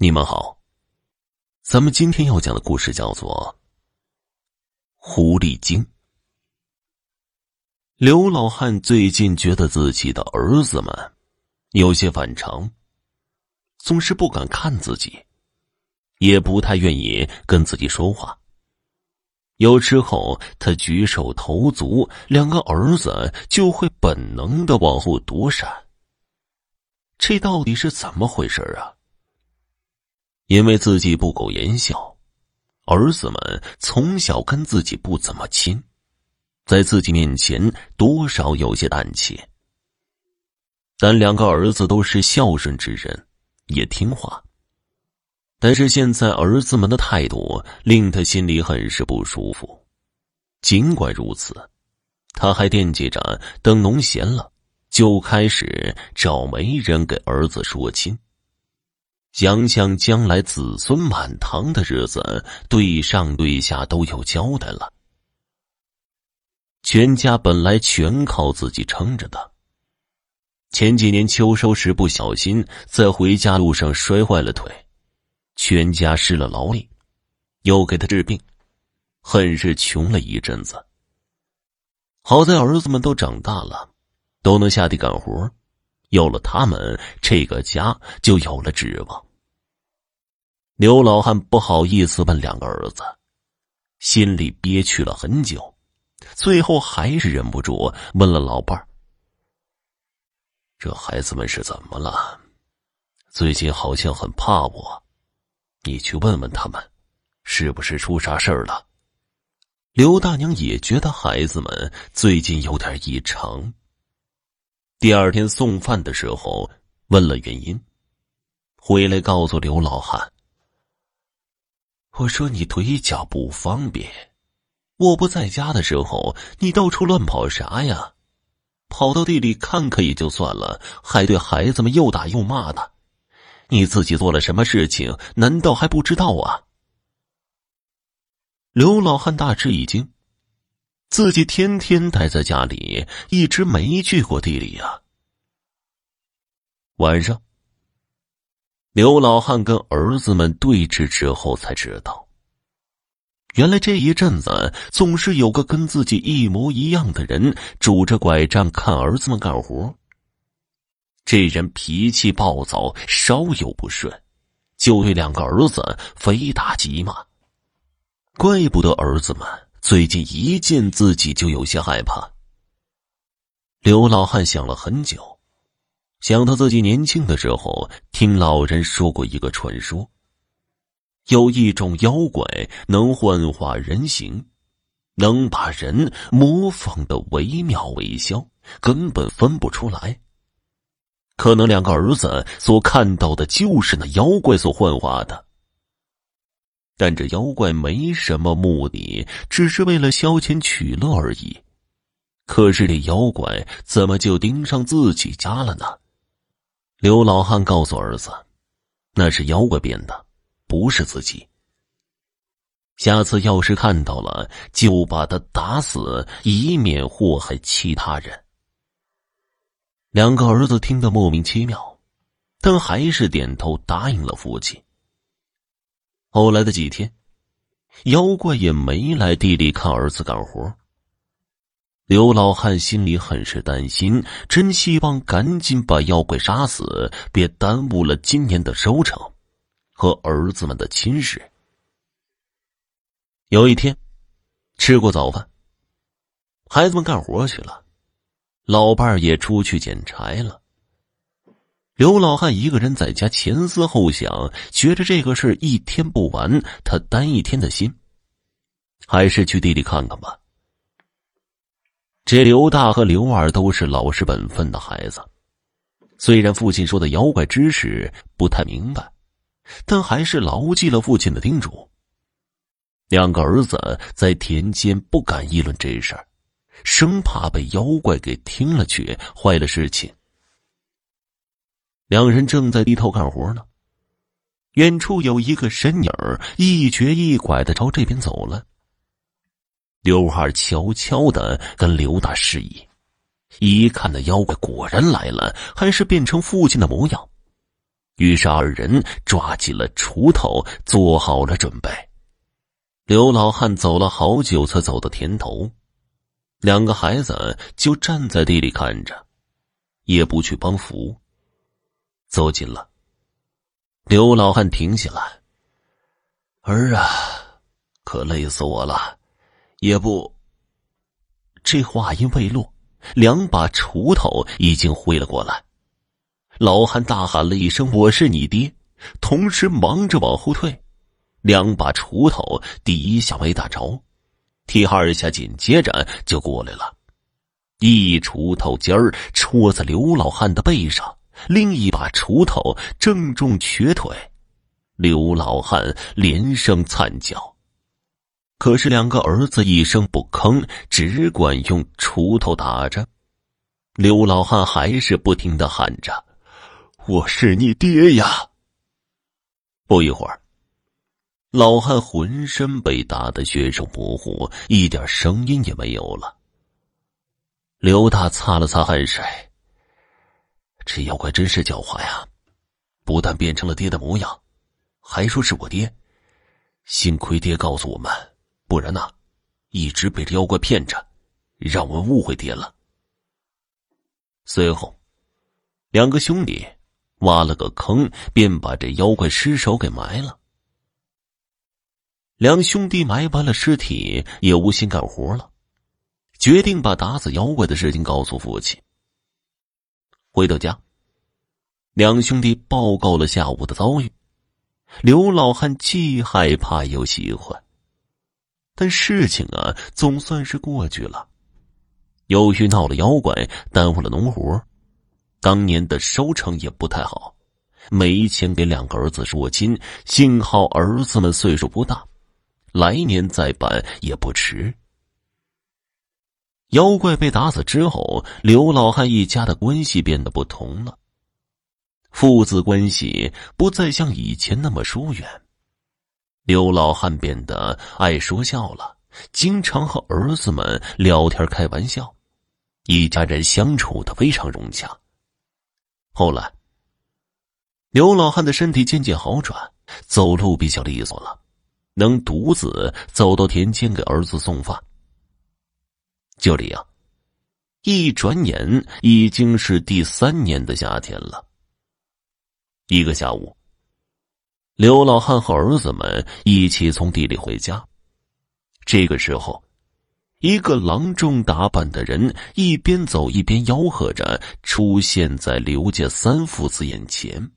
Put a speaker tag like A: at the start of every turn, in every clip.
A: 你们好，咱们今天要讲的故事叫做《狐狸精》。刘老汉最近觉得自己的儿子们有些反常，总是不敢看自己，也不太愿意跟自己说话。有时候他举手投足，两个儿子就会本能的往后躲闪。这到底是怎么回事啊？因为自己不苟言笑，儿子们从小跟自己不怎么亲，在自己面前多少有些胆怯。但两个儿子都是孝顺之人，也听话。但是现在儿子们的态度令他心里很是不舒服。尽管如此，他还惦记着等农闲了，就开始找媒人给儿子说亲。想想将来子孙满堂的日子，对上对下都有交代了。全家本来全靠自己撑着的。前几年秋收时不小心在回家路上摔坏了腿，全家失了劳力，又给他治病，很是穷了一阵子。好在儿子们都长大了，都能下地干活，有了他们，这个家就有了指望。刘老汉不好意思问两个儿子，心里憋屈了很久，最后还是忍不住问了老伴儿：“这孩子们是怎么了？最近好像很怕我，你去问问他们，是不是出啥事儿了？”刘大娘也觉得孩子们最近有点异常。第二天送饭的时候问了原因，回来告诉刘老汉。我说你腿脚不方便，我不在家的时候，你到处乱跑啥呀？跑到地里看看也就算了，还对孩子们又打又骂的，你自己做了什么事情？难道还不知道啊？刘老汉大吃一惊，自己天天待在家里，一直没去过地里呀。晚上。刘老汉跟儿子们对峙之后，才知道，原来这一阵子总是有个跟自己一模一样的人拄着拐杖看儿子们干活。这人脾气暴躁，稍有不顺，就对两个儿子非打即骂。怪不得儿子们最近一见自己就有些害怕。刘老汉想了很久。想到自己年轻的时候，听老人说过一个传说：有一种妖怪能幻化人形，能把人模仿的惟妙惟肖，根本分不出来。可能两个儿子所看到的就是那妖怪所幻化的，但这妖怪没什么目的，只是为了消遣取乐而已。可是这妖怪怎么就盯上自己家了呢？刘老汉告诉儿子：“那是妖怪变的，不是自己。下次要是看到了，就把他打死，以免祸害其他人。”两个儿子听得莫名其妙，但还是点头答应了父亲。后来的几天，妖怪也没来地里看儿子干活。刘老汉心里很是担心，真希望赶紧把妖怪杀死，别耽误了今年的收成和儿子们的亲事。有一天，吃过早饭，孩子们干活去了，老伴儿也出去捡柴了。刘老汉一个人在家前思后想，觉着这个事一天不完，他担一天的心，还是去地里看看吧。这刘大和刘二都是老实本分的孩子，虽然父亲说的妖怪知识不太明白，但还是牢记了父亲的叮嘱。两个儿子在田间不敢议论这事儿，生怕被妖怪给听了去，坏了事情。两人正在低头干活呢，远处有一个身影一瘸一拐的朝这边走了。刘二悄悄的跟刘大示意，一看那妖怪果然来了，还是变成父亲的模样。于是二人抓起了锄头，做好了准备。刘老汉走了好久，才走到田头。两个孩子就站在地里看着，也不去帮扶。走近了，刘老汉停下来：“儿啊，可累死我了，也不……”这话音未落，两把锄头已经挥了过来。老汉大喊了一声：“我是你爹！”同时忙着往后退，两把锄头第一下没打着。第二下紧接着就过来了，一锄头尖儿戳在刘老汉的背上，另一把锄头正中瘸腿，刘老汉连声惨叫。可是两个儿子一声不吭，只管用锄头打着。刘老汉还是不停的喊着：“我是你爹呀！”不一会儿。老汉浑身被打得血肉模糊，一点声音也没有了。刘大擦了擦汗水，这妖怪真是狡猾呀！不但变成了爹的模样，还说是我爹。幸亏爹告诉我们，不然呐，一直被这妖怪骗着，让我们误会爹了。随后，两个兄弟挖了个坑，便把这妖怪尸首给埋了。两兄弟埋完了尸体，也无心干活了，决定把打死妖怪的事情告诉父亲。回到家，两兄弟报告了下午的遭遇。刘老汉既害怕又喜欢，但事情啊，总算是过去了。由于闹了妖怪，耽误了农活，当年的收成也不太好，没钱给两个儿子说亲。幸好儿子们岁数不大。来年再办也不迟。妖怪被打死之后，刘老汉一家的关系变得不同了，父子关系不再像以前那么疏远。刘老汉变得爱说笑了，经常和儿子们聊天开玩笑，一家人相处的非常融洽。后来，刘老汉的身体渐渐好转，走路比较利索了。能独自走到田间给儿子送饭。就这样，一转眼已经是第三年的夏天了。一个下午，刘老汉和儿子们一起从地里回家。这个时候，一个郎中打扮的人一边走一边吆喝着出现在刘家三父子眼前。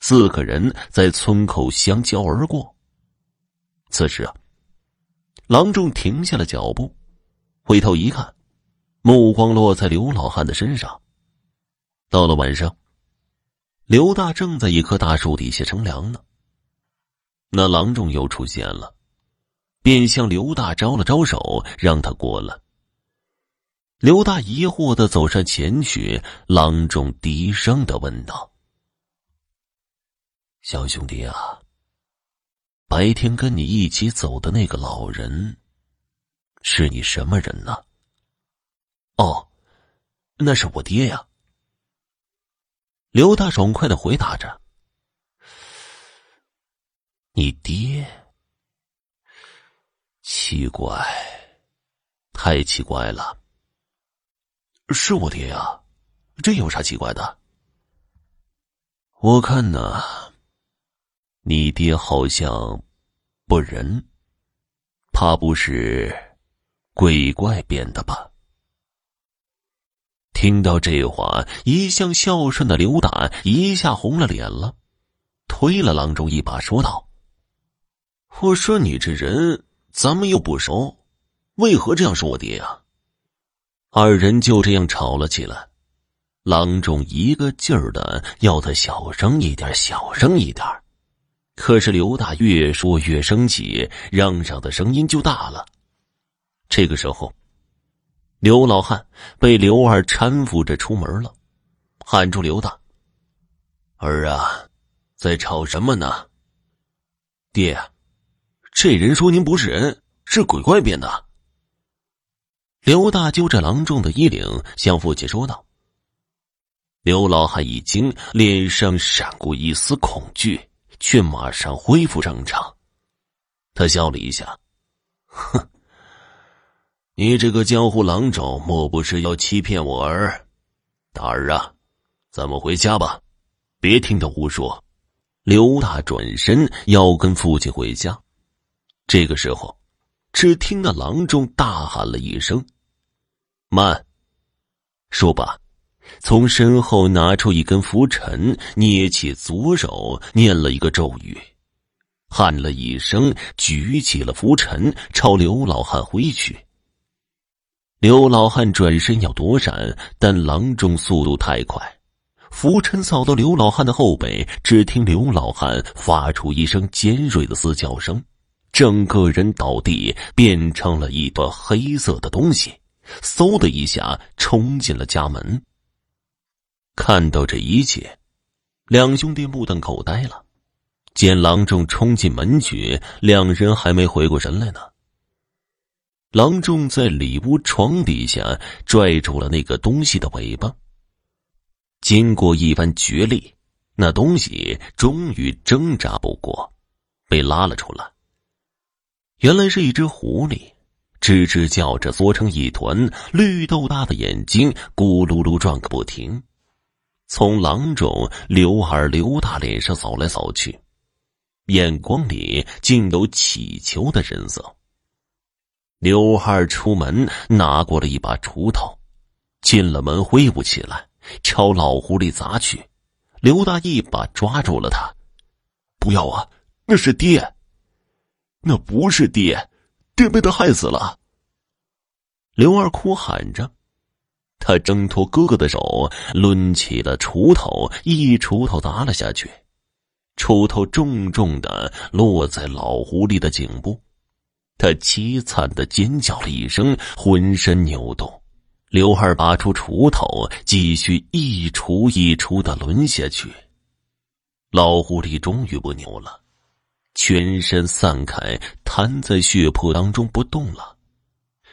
A: 四个人在村口相交而过。此时啊，郎中停下了脚步，回头一看，目光落在刘老汉的身上。到了晚上，刘大正在一棵大树底下乘凉呢。那郎中又出现了，便向刘大招了招手，让他过来。刘大疑惑的走上前去，郎中低声的问道：“小兄弟啊。”白天跟你一起走的那个老人，是你什么人呢？哦，那是我爹呀。刘大爽快的回答着：“你爹？奇怪，太奇怪了。是我爹呀，这有啥奇怪的？我看呢。”你爹好像不仁，怕不是鬼怪变的吧？听到这话，一向孝顺的刘大一下红了脸了，推了郎中一把，说道：“我说你这人，咱们又不熟，为何这样说我爹呀？”二人就这样吵了起来。郎中一个劲儿的要他小声一点，小声一点。可是刘大越说越生气，嚷嚷的声音就大了。这个时候，刘老汉被刘二搀扶着出门了，喊住刘大：“儿啊，在吵什么呢？”爹，这人说您不是人，是鬼怪变的。刘大揪着郎中的衣领，向父亲说道。刘老汉一惊，脸上闪过一丝恐惧，却马上恢复正常。他笑了一下，哼，你这个江湖郎中，莫不是要欺骗我儿？大儿啊，咱们回家吧，别听他胡说。刘大转身要跟父亲回家，这个时候，只听那郎中大喊了一声：“慢！”说罢。从身后拿出一根拂尘，捏起左手，念了一个咒语，喊了一声，举起了拂尘，朝刘老汉挥去。刘老汉转身要躲闪，但郎中速度太快，拂尘扫到刘老汉的后背，只听刘老汉发出一声尖锐的嘶叫声，整个人倒地，变成了一团黑色的东西，嗖的一下冲进了家门。看到这一切，两兄弟目瞪口呆了。见郎中冲进门去，两人还没回过神来呢。郎中在里屋床底下拽住了那个东西的尾巴。经过一番角力，那东西终于挣扎不过，被拉了出来。原来是一只狐狸，吱吱叫着，缩成一团，绿豆大的眼睛咕噜噜转个不停。从郎中刘二、刘大脸上扫来扫去，眼光里竟有乞求的神色。刘二出门拿过了一把锄头，进了门挥舞起来，朝老狐狸砸去。刘大一把抓住了他：“不要啊，那是爹！那不是爹，爹被他害死了。”刘二哭喊着。他挣脱哥哥的手，抡起了锄头，一锄头砸了下去，锄头重重的落在老狐狸的颈部，他凄惨的尖叫了一声，浑身扭动。刘二拔出锄头，继续一锄一锄的抡下去，老狐狸终于不扭了，全身散开，瘫在血泊当中不动了。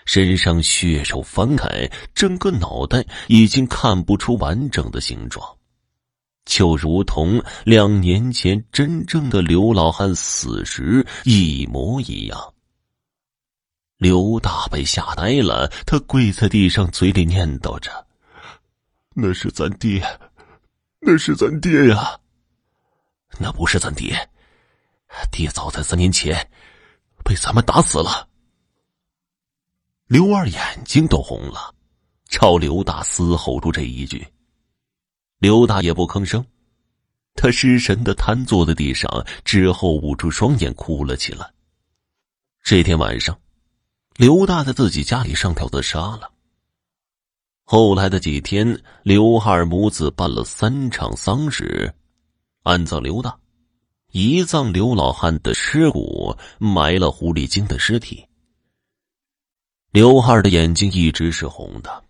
A: 身上血肉翻开，整个脑袋已经看不出完整的形状，就如同两年前真正的刘老汉死时一模一样。刘大被吓呆了，他跪在地上，嘴里念叨着：“那是咱爹，那是咱爹呀！那不是咱爹，爹早在三年前被咱们打死了。”刘二眼睛都红了，朝刘大嘶吼出这一句。刘大也不吭声，他失神的瘫坐在地上，之后捂住双眼哭了起来。这天晚上，刘大在自己家里上吊自杀了。后来的几天，刘二母子办了三场丧事，安葬刘大，移葬刘老汉的尸骨，埋了狐狸精的尸体。刘二的眼睛一直是红的。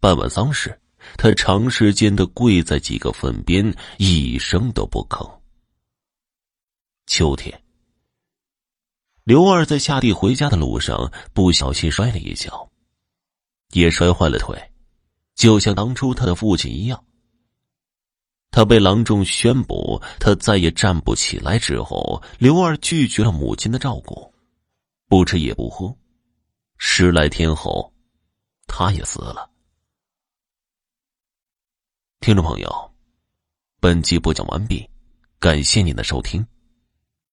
A: 办完丧事，他长时间的跪在几个坟边，一声都不吭。秋天，刘二在下地回家的路上不小心摔了一跤，也摔坏了腿，就像当初他的父亲一样。他被郎中宣布他再也站不起来之后，刘二拒绝了母亲的照顾，不吃也不喝。十来天后，他也死了。听众朋友，本集播讲完毕，感谢您的收听。